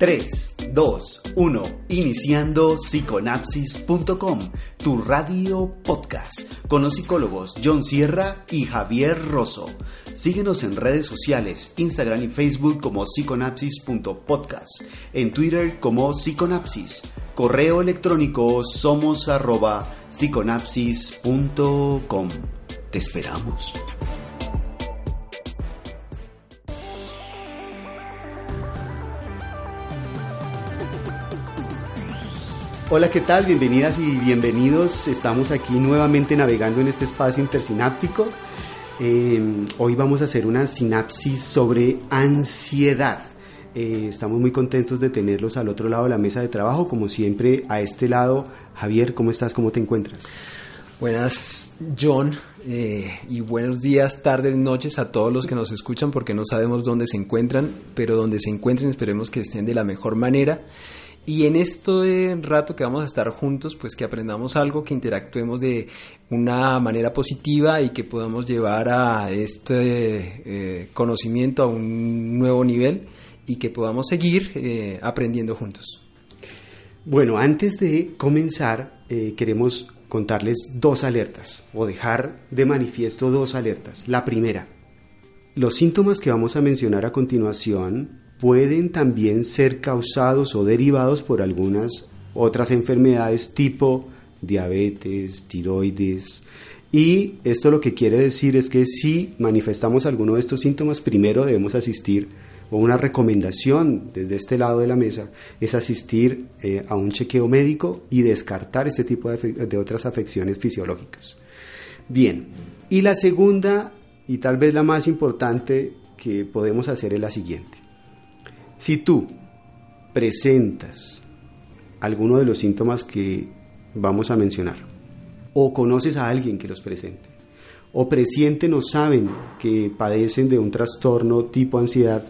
3, 2, 1. Iniciando psiconapsis.com, tu radio podcast, con los psicólogos John Sierra y Javier Rosso. Síguenos en redes sociales, Instagram y Facebook como psiconapsis.podcast, en Twitter como psiconapsis, correo electrónico somos arroba psiconapsis.com. Te esperamos. Hola, ¿qué tal? Bienvenidas y bienvenidos. Estamos aquí nuevamente navegando en este espacio intersináptico. Eh, hoy vamos a hacer una sinapsis sobre ansiedad. Eh, estamos muy contentos de tenerlos al otro lado de la mesa de trabajo, como siempre a este lado. Javier, ¿cómo estás? ¿Cómo te encuentras? Buenas, John, eh, y buenos días, tardes, noches a todos los que nos escuchan, porque no sabemos dónde se encuentran, pero donde se encuentren esperemos que estén de la mejor manera. Y en este rato que vamos a estar juntos, pues que aprendamos algo, que interactuemos de una manera positiva y que podamos llevar a este eh, conocimiento a un nuevo nivel y que podamos seguir eh, aprendiendo juntos. Bueno, antes de comenzar, eh, queremos contarles dos alertas o dejar de manifiesto dos alertas. La primera, los síntomas que vamos a mencionar a continuación pueden también ser causados o derivados por algunas otras enfermedades tipo diabetes, tiroides. Y esto lo que quiere decir es que si manifestamos alguno de estos síntomas, primero debemos asistir, o una recomendación desde este lado de la mesa, es asistir eh, a un chequeo médico y descartar este tipo de, de otras afecciones fisiológicas. Bien, y la segunda, y tal vez la más importante que podemos hacer es la siguiente. Si tú presentas alguno de los síntomas que vamos a mencionar, o conoces a alguien que los presente, o presienten o saben que padecen de un trastorno tipo ansiedad,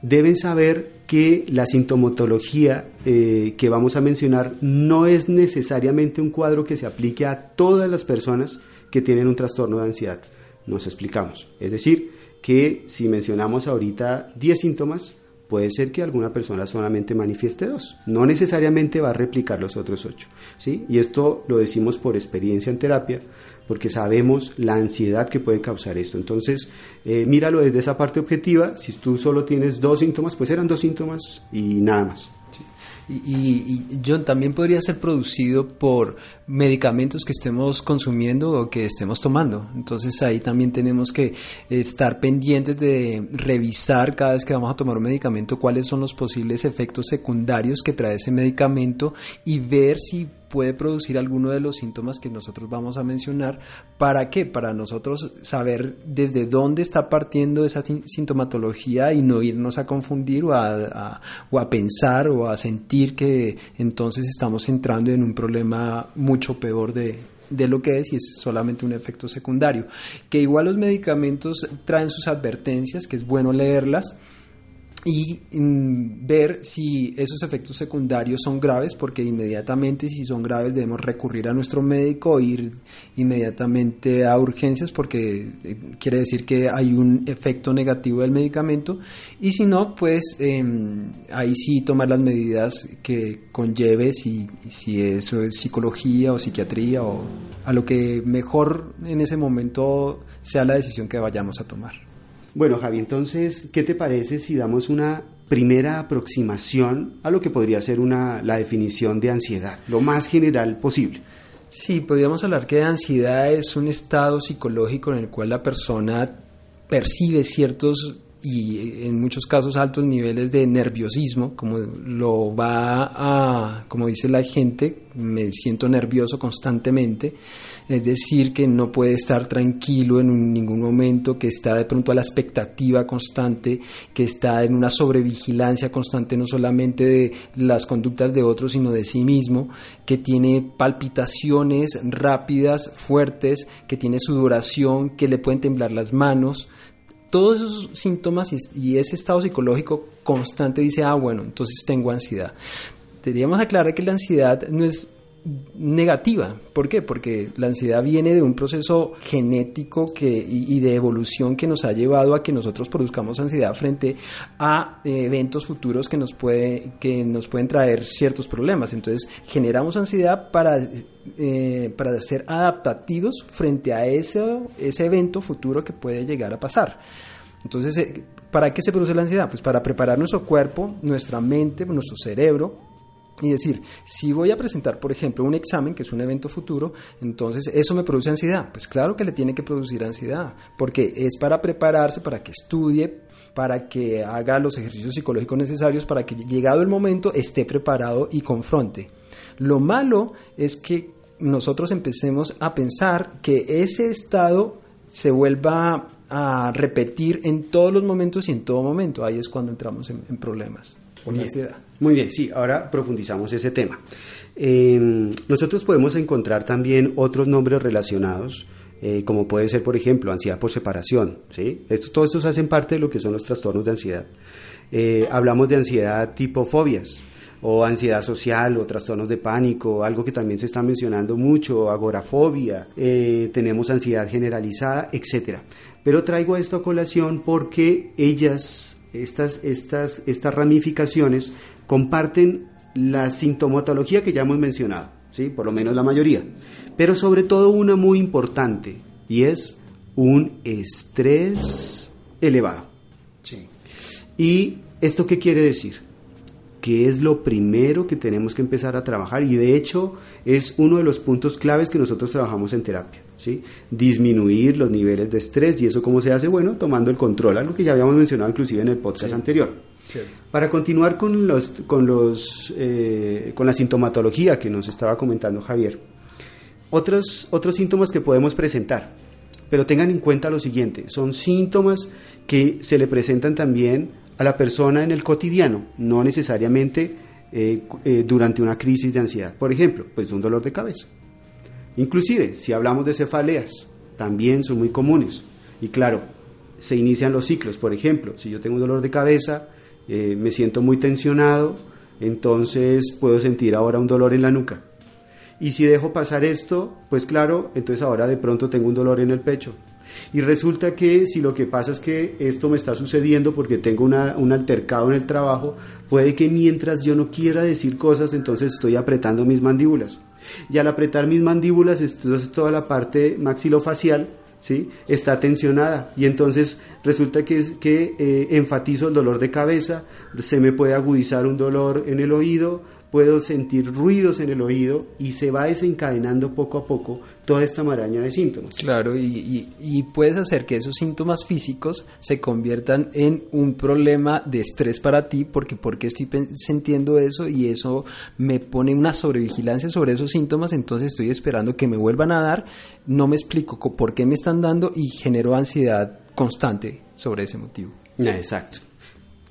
deben saber que la sintomatología eh, que vamos a mencionar no es necesariamente un cuadro que se aplique a todas las personas que tienen un trastorno de ansiedad. Nos explicamos. Es decir, que si mencionamos ahorita 10 síntomas, puede ser que alguna persona solamente manifieste dos. No necesariamente va a replicar los otros ocho. ¿sí? Y esto lo decimos por experiencia en terapia, porque sabemos la ansiedad que puede causar esto. Entonces, eh, míralo desde esa parte objetiva. Si tú solo tienes dos síntomas, pues eran dos síntomas y nada más. Y, John también podría ser producido por medicamentos que estemos consumiendo o que estemos tomando. Entonces ahí también tenemos que estar pendientes de revisar cada vez que vamos a tomar un medicamento cuáles son los posibles efectos secundarios que trae ese medicamento y ver si puede producir alguno de los síntomas que nosotros vamos a mencionar. ¿Para qué? Para nosotros saber desde dónde está partiendo esa sintomatología y no irnos a confundir o a, o a pensar o a sentir que entonces estamos entrando en un problema mucho peor de, de lo que es y es solamente un efecto secundario. Que igual los medicamentos traen sus advertencias, que es bueno leerlas y mm, ver si esos efectos secundarios son graves, porque inmediatamente si son graves debemos recurrir a nuestro médico o ir inmediatamente a urgencias porque eh, quiere decir que hay un efecto negativo del medicamento y si no, pues em, ahí sí tomar las medidas que conlleve si, si eso es psicología o psiquiatría o a lo que mejor en ese momento sea la decisión que vayamos a tomar. Bueno, Javi, entonces, ¿qué te parece si damos una primera aproximación a lo que podría ser una, la definición de ansiedad, lo más general posible? Sí, podríamos hablar que ansiedad es un estado psicológico en el cual la persona percibe ciertos y en muchos casos altos niveles de nerviosismo, como lo va a, como dice la gente, me siento nervioso constantemente, es decir, que no puede estar tranquilo en ningún momento, que está de pronto a la expectativa constante, que está en una sobrevigilancia constante no solamente de las conductas de otros, sino de sí mismo, que tiene palpitaciones rápidas, fuertes, que tiene sudoración, que le pueden temblar las manos, todos esos síntomas y, ese estado psicológico constante dice, ah, bueno, entonces tengo ansiedad. Deberíamos aclarar que la ansiedad no es negativa. ¿Por qué? Porque la ansiedad viene de un proceso genético que, y, de evolución que nos ha llevado a que nosotros produzcamos ansiedad frente a eh, eventos futuros que nos, puede, que nos pueden traer ciertos problemas. Entonces generamos ansiedad para, eh, para ser adaptativos frente a ese, ese evento futuro que puede llegar a pasar. Entonces, eh, ¿para qué se produce la ansiedad? Pues para preparar nuestro cuerpo, nuestra mente, nuestro cerebro y decir, si voy a presentar, por ejemplo, un examen, que es un evento futuro, entonces eso me produce ansiedad. Pues claro que le tiene que producir ansiedad, porque es para prepararse, para que estudie, para que haga los ejercicios psicológicos necesarios, para que llegado el momento esté preparado y confronte. Lo malo es que nosotros empecemos a pensar que ese estado se vuelva a repetir en todos los momentos y en todo momento. Ahí es cuando entramos en, problemas. Muy bien, sí, ahora profundizamos ese tema. Em, nosotros podemos encontrar también otros nombres relacionados, eh, como puede ser, por ejemplo, ansiedad por separación. ¿sí? Esto, todos estos hacen parte de lo que son los trastornos de ansiedad. Eh, hablamos de ansiedad tipo fobias o ansiedad social o trastornos de pánico, algo que también se está mencionando mucho, agorafobia, eh, tenemos ansiedad generalizada, etcétera. Pero traigo esto a colación porque ellas estas, estas, estas ramificaciones comparten la sintomatología que ya hemos mencionado, ¿sí? por lo menos la mayoría, pero sobre todo una muy importante y es un estrés elevado. ¿Y esto qué quiere decir? Que es lo primero que tenemos que empezar a trabajar y de hecho es uno de los puntos claves que nosotros trabajamos en terapia. Disminuir los niveles de estrés y eso cómo se hace, bueno, tomando el control, algo que ya habíamos mencionado inclusive en el podcast anterior. Para continuar con los, con los, eh, con la sintomatología que nos estaba comentando Javier, otros, otros síntomas que podemos presentar, pero tengan en cuenta lo siguiente, son síntomas que se le presentan también a la persona en el cotidiano, no necesariamente eh, eh, durante una crisis de ansiedad. Por ejemplo, pues un dolor de cabeza Inclusive, si hablamos de cefaleas, también son muy comunes. Y claro, se inician los ciclos. Por ejemplo, si yo tengo un dolor de cabeza, eh, me siento muy tensionado, entonces puedo sentir ahora un dolor en la nuca. Y si dejo pasar esto, pues claro, entonces ahora de pronto tengo un dolor en el pecho. Y resulta que si lo que pasa es que esto me está sucediendo porque tengo un altercado en el trabajo, puede que mientras yo no quiera decir cosas, entonces estoy apretando mis mandíbulas. Y al apretar mis mandíbulas, entonces toda la parte maxilofacial ¿sí? está tensionada y entonces resulta que, que eh, enfatizo el dolor de cabeza, se me puede agudizar un dolor en el oído, puedo sentir ruidos en el oído y se va desencadenando poco a poco toda esta maraña de síntomas. Claro, y, y, puedes hacer que esos síntomas físicos se conviertan en un problema de estrés para ti, porque porque estoy sintiendo eso y eso me pone una sobrevigilancia sobre esos síntomas, entonces estoy esperando que me vuelvan a dar, no me explico por qué me están dando y genero ansiedad constante sobre ese motivo. Exacto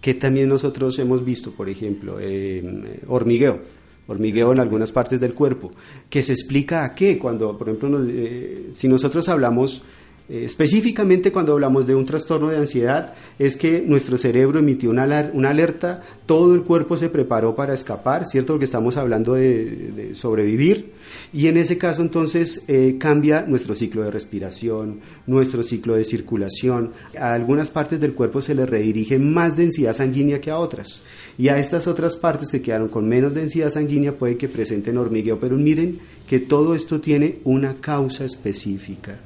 que también nosotros hemos visto, por ejemplo, eh, hormigueo, hormigueo en algunas partes del cuerpo, que se explica a qué, cuando, por ejemplo, eh, si nosotros hablamos específicamente cuando hablamos de un trastorno de ansiedad, es que nuestro cerebro emitió una, alerta, todo el cuerpo se preparó para escapar, ¿cierto? Porque estamos hablando de, sobrevivir, y en ese caso entonces eh, cambia nuestro ciclo de respiración, nuestro ciclo de circulación. A algunas partes del cuerpo se le redirige más densidad sanguínea que a otras, y a estas otras partes que quedaron con menos densidad sanguínea puede que presenten hormigueo, pero miren que todo esto tiene una causa específica.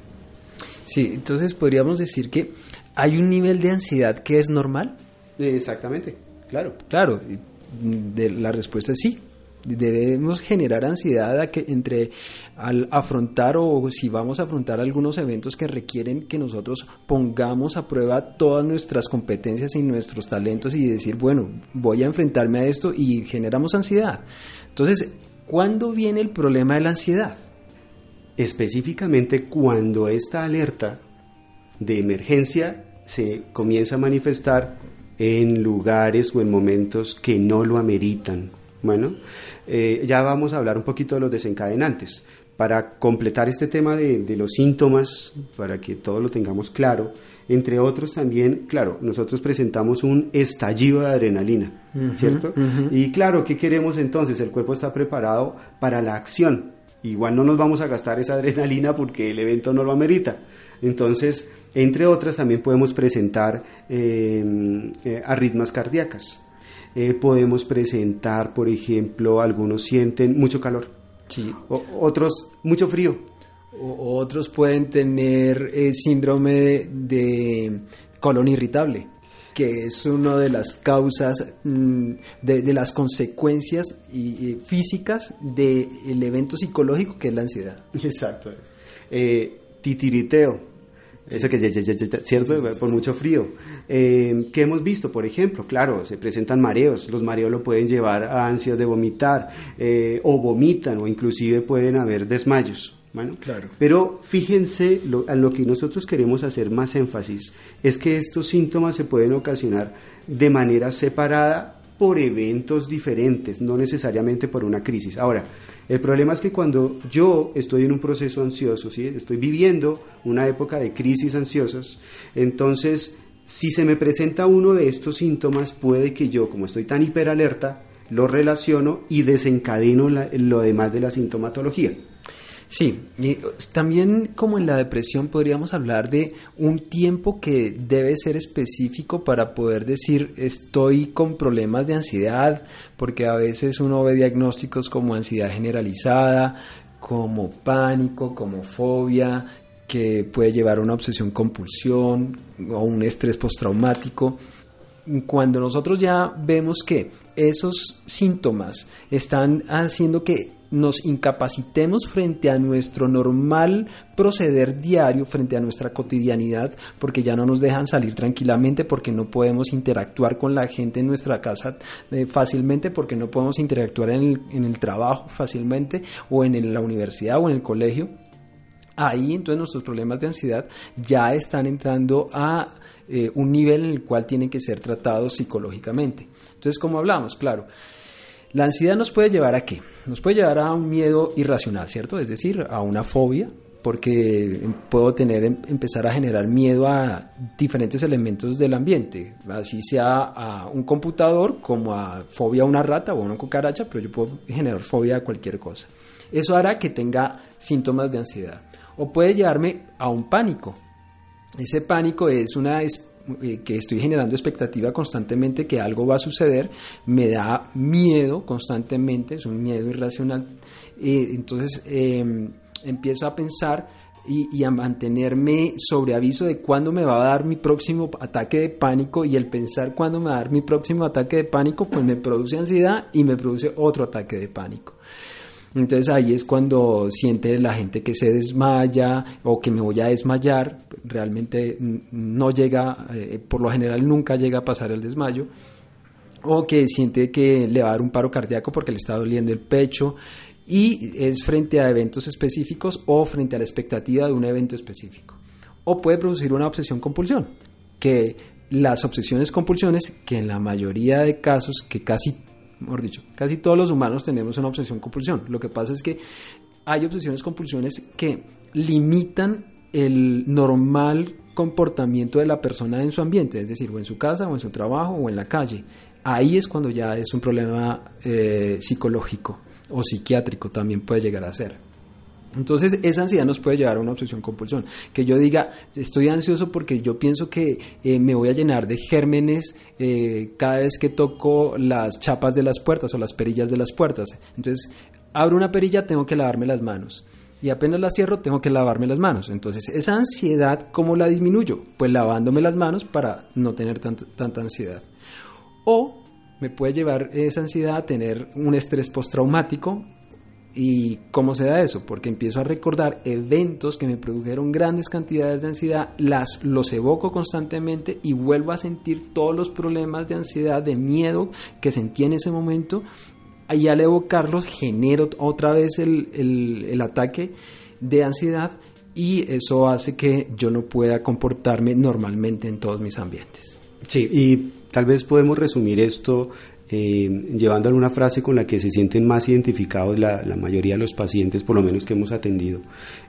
Sí, entonces podríamos decir que hay un nivel de ansiedad que es normal. Exactamente, claro. Claro, de, la respuesta es sí. debemos generar ansiedad entre al afrontar o si vamos a afrontar algunos eventos que requieren que nosotros pongamos a prueba todas nuestras competencias y nuestros talentos y decir, bueno, voy a enfrentarme a esto y generamos ansiedad. Entonces, ¿cuándo viene el problema de la ansiedad? Específicamente cuando esta alerta de emergencia se comienza a manifestar en lugares o en momentos que no lo ameritan. Bueno, eh, ya vamos a hablar un poquito de los desencadenantes. Para completar este tema de, los síntomas, para que todos lo tengamos claro, entre otros también, claro, nosotros presentamos un estallido de adrenalina, ¿cierto? Y claro, ¿qué queremos entonces? El cuerpo está preparado para la acción. Igual no nos vamos a gastar esa adrenalina porque el evento no lo amerita. Entonces, entre otras, también podemos presentar em, eh, arritmas cardíacas. Eh, podemos presentar, por ejemplo, algunos sienten mucho calor. Sí. otros, mucho frío. O, otros pueden tener eh, síndrome de colon irritable que es una de las causas, mm, de, las consecuencias físicas del evento psicológico que es la ansiedad. Exacto. titiriteo, eso que, ¿cierto? Por mucho frío. Eh, ¿Qué hemos visto? Por ejemplo, claro, se presentan mareos. Los mareos lo pueden llevar a ansias de vomitar eh, o vomitan o inclusive pueden haber desmayos. Bueno, claro. Pero fíjense, lo, a lo que nosotros queremos hacer más énfasis es que estos síntomas se pueden ocasionar de manera separada por eventos diferentes, no necesariamente por una crisis. Ahora, el problema es que cuando yo estoy en un proceso ansioso, ¿sí? estoy viviendo una época de crisis ansiosas, entonces si se me presenta uno de estos síntomas, puede que yo, como estoy tan hiperalerta, lo relaciono y desencadeno lo demás de la sintomatología. Sí, y también como en la depresión podríamos hablar de un tiempo que debe ser específico para poder decir estoy con problemas de ansiedad, porque a veces uno ve diagnósticos como ansiedad generalizada, como pánico, como fobia, que puede llevar a una obsesión compulsión o un estrés postraumático. Cuando nosotros ya vemos que esos síntomas están haciendo que nos incapacitemos frente a nuestro normal proceder diario, frente a nuestra cotidianidad, porque ya no nos dejan salir tranquilamente, porque no podemos interactuar con la gente en nuestra casa eh, fácilmente, porque no podemos interactuar en el, en el trabajo fácilmente, o en la universidad o en el colegio. Ahí entonces nuestros problemas de ansiedad ya están entrando a eh, un nivel en el cual tienen que ser tratados psicológicamente. Entonces, como hablamos, claro, la ansiedad nos puede llevar a qué? Nos puede llevar a un miedo irracional, ¿cierto? Es decir, a una fobia, porque puedo tener, em, empezar a generar miedo a diferentes elementos del ambiente, así sea a un computador como a fobia a una rata o a una cucaracha, pero yo puedo generar fobia a cualquier cosa. Eso hará que tenga síntomas de ansiedad. O puede llevarme a un pánico. Ese pánico es una eh, que estoy generando expectativa constantemente que algo va a suceder, me da miedo constantemente, es un miedo irracional. Eh, entonces em, empiezo a pensar y, a mantenerme sobre aviso de cuándo me va a dar mi próximo ataque de pánico y el pensar cuándo me va a dar mi próximo ataque de pánico, pues me produce ansiedad y me produce otro ataque de pánico. Entonces ahí es cuando siente la gente que se desmaya o que me voy a desmayar. Realmente no llega, eh, por lo general nunca llega a pasar el desmayo. O que siente que le va a dar un paro cardíaco porque le está doliendo el pecho. Y es frente a eventos específicos o frente a la expectativa de un evento específico. O puede producir una obsesión compulsión, que las obsesiones compulsiones, que en la mayoría de casos, que casi mejor dicho, casi todos los humanos tenemos una obsesión compulsión. Lo que pasa es que hay obsesiones compulsiones que limitan el normal comportamiento de la persona en su ambiente, es decir, o en su casa, o en su trabajo, o en la calle. Ahí es cuando ya es un problema eh, psicológico o psiquiátrico, también puede llegar a ser. Entonces, esa ansiedad nos puede llevar a una obsesión compulsión. Que yo diga, estoy ansioso porque yo pienso que eh, me voy a llenar de gérmenes eh, cada vez que toco las chapas de las puertas o las perillas de las puertas. Entonces, abro una perilla, tengo que lavarme las manos. Y apenas la cierro, tengo que lavarme las manos. Entonces, esa ansiedad, ¿cómo la disminuyo? Pues lavándome las manos para no tener tanta, tanta ansiedad. O Me puede llevar esa ansiedad a tener un estrés postraumático. ¿Y cómo se da eso? Porque empiezo a recordar eventos que me produjeron grandes cantidades de ansiedad, las, los evoco constantemente y vuelvo a sentir todos los problemas de ansiedad, de miedo que sentí en ese momento. Ahí al evocarlos genero otra vez el, el, el ataque de ansiedad y eso hace que yo no pueda comportarme normalmente en todos mis ambientes. Sí, y tal vez podemos resumir esto eh, llevando a una frase con la que se sienten más identificados la, la, mayoría de los pacientes, por lo menos que hemos atendido.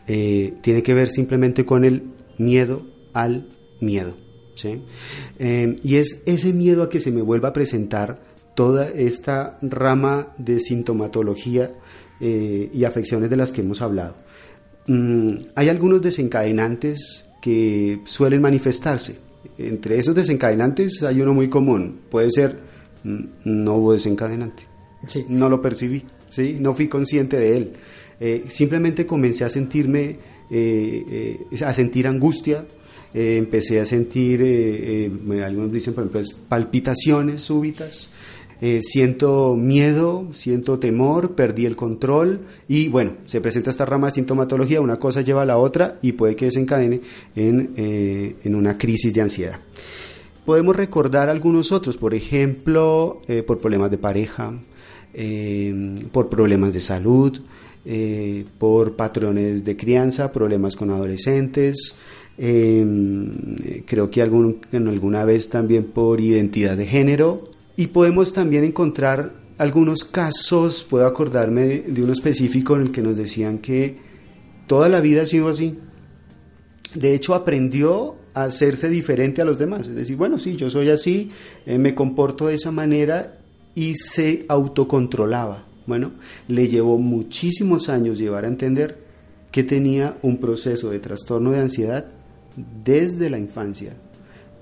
Eh, tiene que ver simplemente con el miedo al miedo. ¿sí? Eh, y es ese miedo a que se me vuelva a presentar toda esta rama de sintomatología y afecciones de las que hemos hablado. Mm, hay algunos desencadenantes que suelen manifestarse. Entre esos desencadenantes hay uno muy común. Puede ser, no hubo desencadenante. Sí. No lo percibí, ¿sí? no fui consciente de él. Eh, simplemente comencé a sentirme, eh, eh, a sentir angustia, eh, empecé a sentir, eh, algunos dicen, por ejemplo, palpitaciones súbitas, eh, siento miedo, siento temor, perdí el control y bueno, se presenta esta rama de sintomatología, una cosa lleva a la otra y puede que desencadene en, eh, en una crisis de ansiedad. Podemos recordar algunos otros, por ejemplo, eh, por problemas de pareja, por problemas de salud, por patrones de crianza, problemas con adolescentes, creo que algún, alguna vez también por identidad de género, y podemos también encontrar algunos casos, puedo acordarme de, de, uno específico en el que nos decían que toda la vida ha sido así. De hecho, aprendió hacerse diferente a los demás. Es decir, bueno, sí, yo soy así, eh, me comporto de esa manera y se autocontrolaba. Bueno, le llevó muchísimos años llevar a entender que tenía un proceso de trastorno de ansiedad desde la infancia,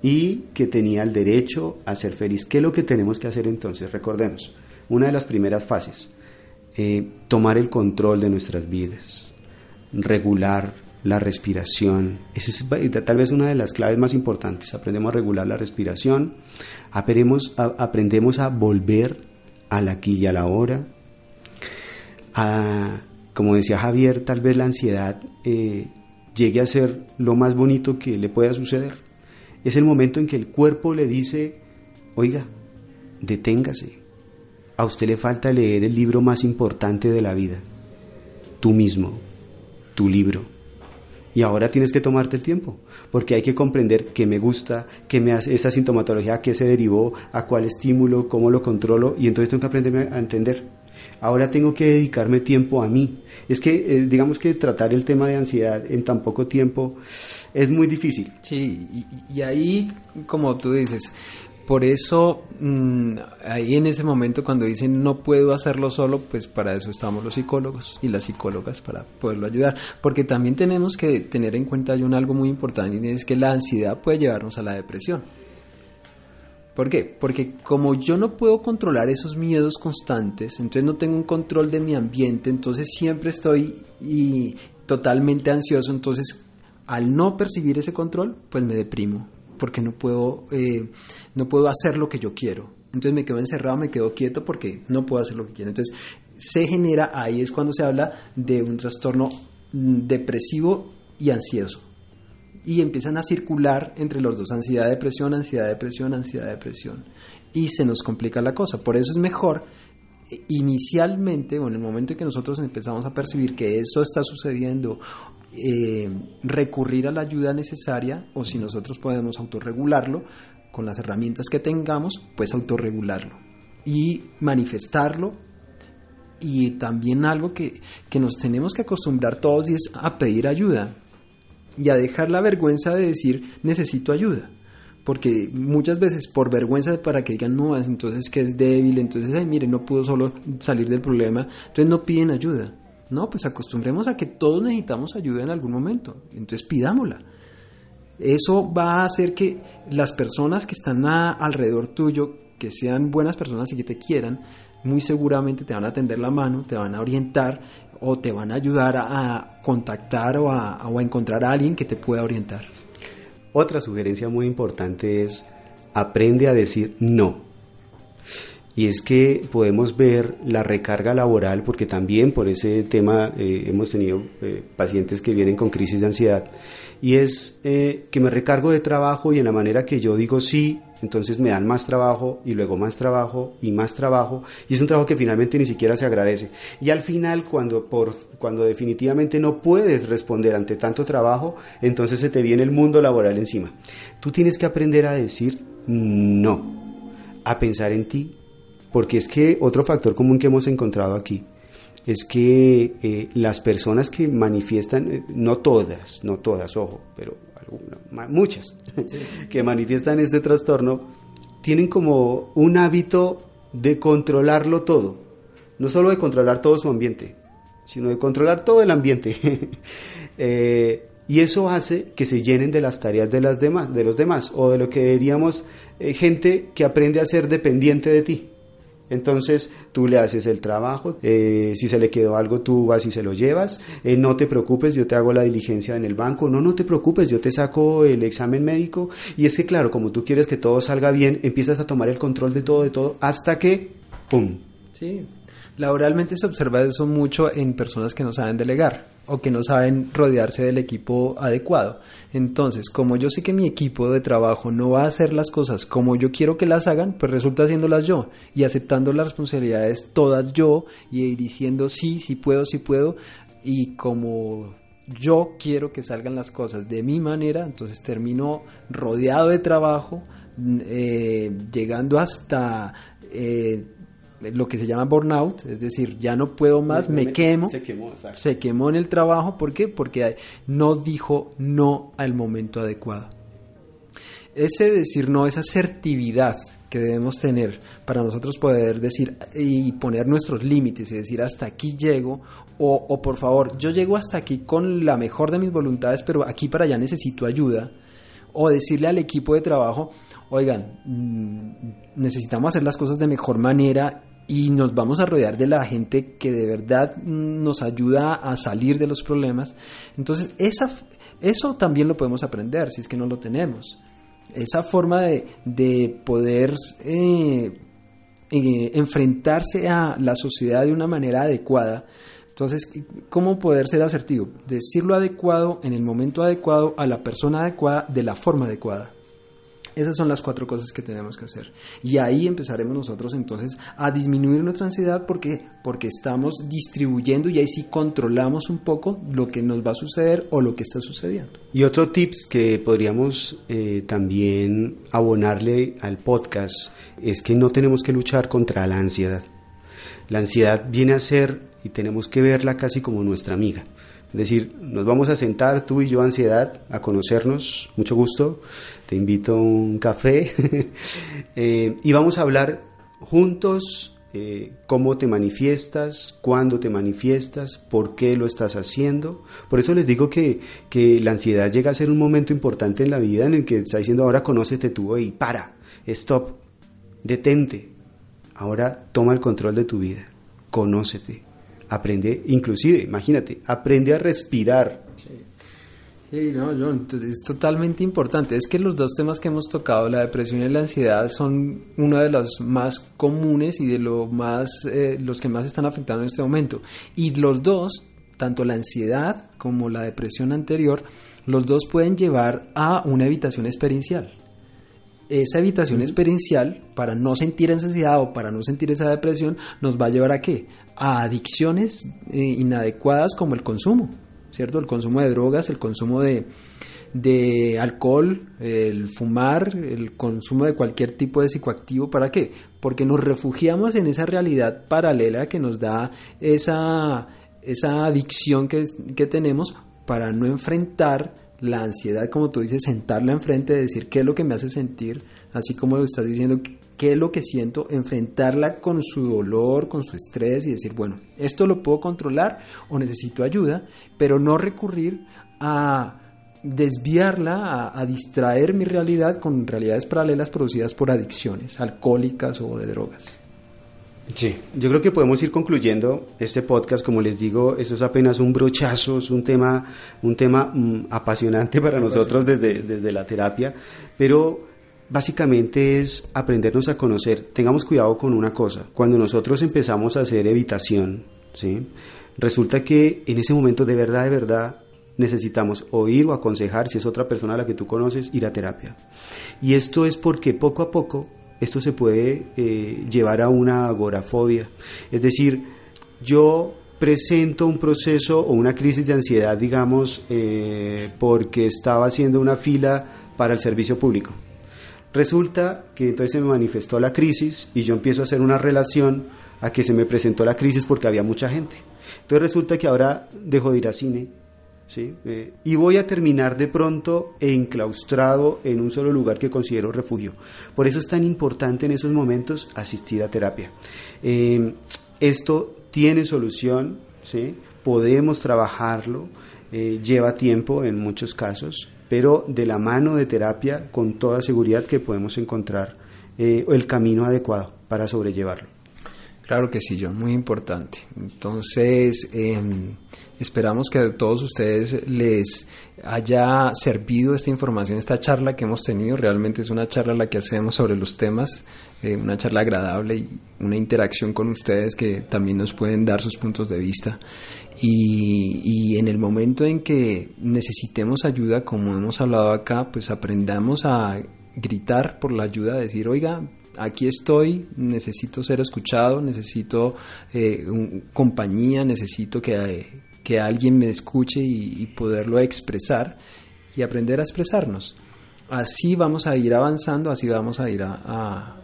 y que tenía el derecho a ser feliz. ¿Qué es lo que tenemos que hacer entonces? Recordemos, una de las primeras fases, eh, tomar el control de nuestras vidas, regular la respiración. Esa es tal vez una de las claves más importantes. Aprendemos a regular la respiración, aprendemos a, a volver al aquí y a la hora. A, como decía Javier, tal vez la ansiedad eh, llegue a ser lo más bonito que le pueda suceder es el momento en que el cuerpo le dice, oiga, deténgase. A usted le falta leer el libro más importante de la vida. Tú mismo, tu libro. Y ahora tienes que tomarte el tiempo, porque hay que comprender qué me gusta, qué me hace esa sintomatología, qué se derivó, a cuál estímulo, cómo lo controlo, y entonces tengo que aprenderme a entender. Ahora tengo que dedicarme tiempo a mí. Es que, eh, digamos que tratar el tema de ansiedad en tan poco tiempo es muy difícil. Sí, y ahí, como tú dices, por eso, mmm, ahí en ese momento cuando dicen no puedo hacerlo solo, pues para eso estamos los psicólogos y las psicólogas para poderlo ayudar. Porque también tenemos que tener en cuenta hay un algo muy importante y es que la ansiedad puede llevarnos a la depresión. ¿Por qué? Porque como yo no puedo controlar esos miedos constantes, entonces no tengo un control de mi ambiente, entonces siempre estoy y totalmente ansioso, entonces al no percibir ese control, pues me deprimo, porque no puedo, eh, no puedo hacer lo que yo quiero. Entonces me quedo encerrado, me quedo quieto porque no puedo hacer lo que quiero. Entonces se genera, ahí es cuando se habla de un trastorno depresivo y ansioso y empiezan a circular entre los dos, ansiedad, depresión, ansiedad, depresión, ansiedad, depresión. Y se nos complica la cosa. Por eso es mejor eh, inicialmente, o en el momento en que nosotros empezamos a percibir que eso está sucediendo, eh, recurrir a la ayuda necesaria, o si nosotros podemos autorregularlo, con las herramientas que tengamos, pues autorregularlo y manifestarlo. Y también algo que, que nos tenemos que acostumbrar todos y es a pedir ayuda y a dejar la vergüenza de decir necesito ayuda. Porque muchas veces por vergüenza para que digan no, entonces que es débil, entonces, ay, mire, no pudo solo salir del problema, entonces no piden ayuda. No, pues acostumbremos a que todos necesitamos ayuda en algún momento, entonces pidámosla. Eso va a hacer que las personas que están alrededor tuyo, que sean buenas personas y que te quieran, muy seguramente te van a tender la mano, te van a orientar o te van a ayudar a, contactar o a encontrar a alguien que te pueda orientar. Otra sugerencia muy importante es aprende a decir no. Y es que podemos ver la recarga laboral, porque también por ese tema eh, hemos tenido eh, pacientes que vienen con crisis de ansiedad, y es eh, que me recargo de trabajo y en la manera que yo digo sí, entonces me dan más trabajo y luego más trabajo y más trabajo y es un trabajo que finalmente ni siquiera se agradece. Y al final cuando por cuando definitivamente no puedes responder ante tanto trabajo, entonces se te viene el mundo laboral encima. Tú tienes que aprender a decir no, a pensar en ti, porque es que otro factor común que hemos encontrado aquí es que eh, las personas que manifiestan, eh, no todas, no todas, ojo, pero muchas, que manifiestan este trastorno, tienen como un hábito de controlarlo todo, no solo de controlar todo su ambiente, sino de controlar todo el ambiente. Eh, y eso hace que se llenen de las tareas de, las demás, de los demás, o de lo que diríamos gente que aprende a ser dependiente de ti. Entonces tú le haces el trabajo, eh, si se le quedó algo tú vas y se lo llevas, eh, no te preocupes, yo te hago la diligencia en el banco, no, no te preocupes, yo te saco el examen médico. Y es que claro, como tú quieres que todo salga bien, empiezas a tomar el control de todo, de todo, hasta que, ¡pum! Sí, laboralmente se observa eso mucho en personas que no saben delegar o que no saben rodearse del equipo adecuado. Entonces, como yo sé que mi equipo de trabajo no va a hacer las cosas como yo quiero que las hagan, pues resulta haciéndolas yo y aceptando las responsabilidades todas yo y diciendo sí, sí puedo, sí puedo y como yo quiero que salgan las cosas de mi manera, entonces termino rodeado de trabajo, eh, llegando hasta... Eh, lo que se llama burnout, es decir, ya no puedo más, me, quemo, se quemó, se quemó en el trabajo, ¿por qué? Porque no dijo no al momento adecuado. Ese decir no, esa asertividad que debemos tener para nosotros poder decir y poner nuestros límites y decir hasta aquí llego o, o por favor, yo llego hasta aquí con la mejor de mis voluntades, pero aquí para allá necesito ayuda o decirle al equipo de trabajo, oigan, mm, necesitamos hacer las cosas de mejor manera y nos vamos a rodear de la gente que de verdad nos ayuda a salir de los problemas. Entonces, esa, eso también lo podemos aprender si es que no lo tenemos. Esa forma de, poder eh, eh, enfrentarse a la sociedad de una manera adecuada. Entonces, ¿cómo poder ser asertivo? Decirlo adecuado en el momento adecuado a la persona adecuada de la forma adecuada. Esas son las cuatro cosas que tenemos que hacer. Y ahí empezaremos nosotros entonces a disminuir nuestra ansiedad porque, porque estamos distribuyendo y ahí sí controlamos un poco lo que nos va a suceder o lo que está sucediendo. Y otro tips que podríamos eh, también abonarle al podcast es que no tenemos que luchar contra la ansiedad. La ansiedad viene a ser y tenemos que verla casi como nuestra amiga. Es decir, nos vamos a sentar tú y yo, ansiedad, a conocernos, mucho gusto, te invito a un café. Eh, y vamos a hablar juntos eh, cómo te manifiestas, cuándo te manifiestas, por qué lo estás haciendo. Por eso les digo que, que la ansiedad llega a ser un momento importante en la vida en el que está diciendo ahora conócete tú y para, stop, detente, ahora toma el control de tu vida, conócete aprende, inclusive, imagínate, aprende a respirar. Sí. no, es totalmente importante. Es que los dos temas que hemos tocado, la depresión y la ansiedad, son uno de los más comunes y de lo más, eh, los que más están afectando en este momento. Y los dos, tanto la ansiedad como la depresión anterior, los dos pueden llevar a una evitación experiencial esa evitación experiencial, para no sentir ansiedad o para no sentir esa depresión, nos va a llevar a qué? A adicciones eh, inadecuadas como el consumo, ¿cierto? El consumo de drogas, el consumo de, de alcohol, el fumar, el consumo de cualquier tipo de psicoactivo. ¿Para qué? Porque nos refugiamos en esa realidad paralela que nos da esa, esa adicción que, que tenemos para no enfrentar la ansiedad, como tú dices, sentarla enfrente, decir qué es lo que me hace sentir, así como lo estás diciendo, qué es lo que siento, enfrentarla con su dolor, con su estrés y decir, bueno, esto lo puedo controlar o necesito ayuda, pero no recurrir a desviarla, a distraer mi realidad con realidades paralelas producidas por adicciones alcohólicas o de drogas. Sí, yo creo que podemos ir concluyendo este podcast, como les digo, eso es apenas un brochazo, es un tema, un tema mm, apasionante para nosotros desde, desde la terapia, pero básicamente es aprendernos a conocer. Tengamos cuidado con una cosa. Cuando nosotros empezamos a hacer evitación, ¿sí? resulta que en ese momento de verdad, de verdad, necesitamos oír o aconsejar, si es otra persona a la que tú conoces, ir a terapia. Y esto es porque poco a poco esto se puede eh, llevar a una agorafobia. Es decir, yo presento un proceso o una crisis de ansiedad, digamos, eh, porque estaba haciendo una fila para el servicio público. Resulta que entonces se me manifestó la crisis y yo empiezo a hacer una relación a que se me presentó la crisis porque había mucha gente. Entonces resulta que ahora dejo de ir a cine, ¿sí? Eh, y voy a terminar de pronto enclaustrado en un solo lugar que considero refugio. Por eso es tan importante en esos momentos asistir a terapia. Eh, esto tiene solución, ¿sí? podemos trabajarlo, eh, lleva tiempo en muchos casos, pero de la mano de terapia con toda seguridad que podemos encontrar el camino adecuado para sobrellevarlo. Claro que sí, John, muy importante. Entonces, em, esperamos que a todos ustedes les haya servido esta información, esta charla que hemos tenido. Realmente es una charla la que hacemos sobre los temas, eh, una charla agradable y una interacción con ustedes que también nos pueden dar sus puntos de vista. Y, y en el momento en que necesitemos ayuda, como hemos hablado acá, pues aprendamos a gritar por la ayuda, decir, oiga, aquí estoy, necesito ser escuchado, necesito eh, compañía, necesito que, que, alguien me escuche y, poderlo expresar y aprender a expresarnos. Así vamos a ir avanzando, así vamos a ir a,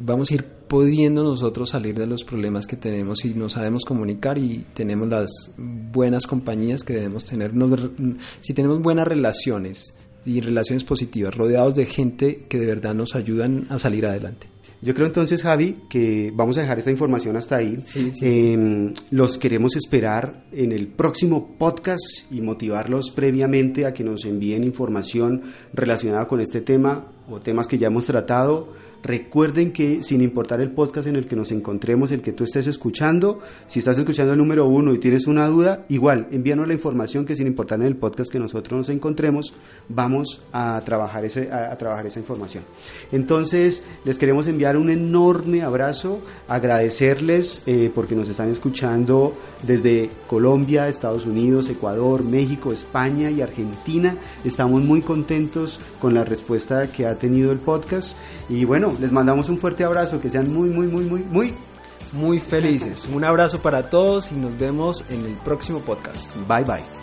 vamos a ir pudiendo nosotros salir de los problemas que tenemos y nos sabemos comunicar y tenemos las buenas compañías que debemos tener. si tenemos buenas relaciones, y relaciones positivas, rodeados de gente que de verdad nos ayudan a salir adelante. Yo creo entonces, Javi, que vamos a dejar esta información hasta ahí. Em, los queremos esperar en el próximo podcast y motivarlos previamente a que nos envíen información relacionada con este tema o temas que ya hemos tratado Recuerden que sin importar el podcast en el que nos encontremos, el que tú estés escuchando, si estás escuchando el número uno y tienes una duda, igual envíanos la información que sin importar en el podcast que nosotros nos encontremos, vamos a trabajar, ese, a, trabajar esa información. Entonces, les queremos enviar un enorme abrazo, agradecerles eh, porque nos están escuchando desde Colombia, Estados Unidos, Ecuador, México, España y Argentina. Estamos muy contentos con la respuesta que ha tenido el podcast y bueno, les mandamos un fuerte abrazo, que sean muy, muy, muy, muy, muy... Muy felices. Un abrazo para todos y nos vemos en el próximo podcast. Bye bye.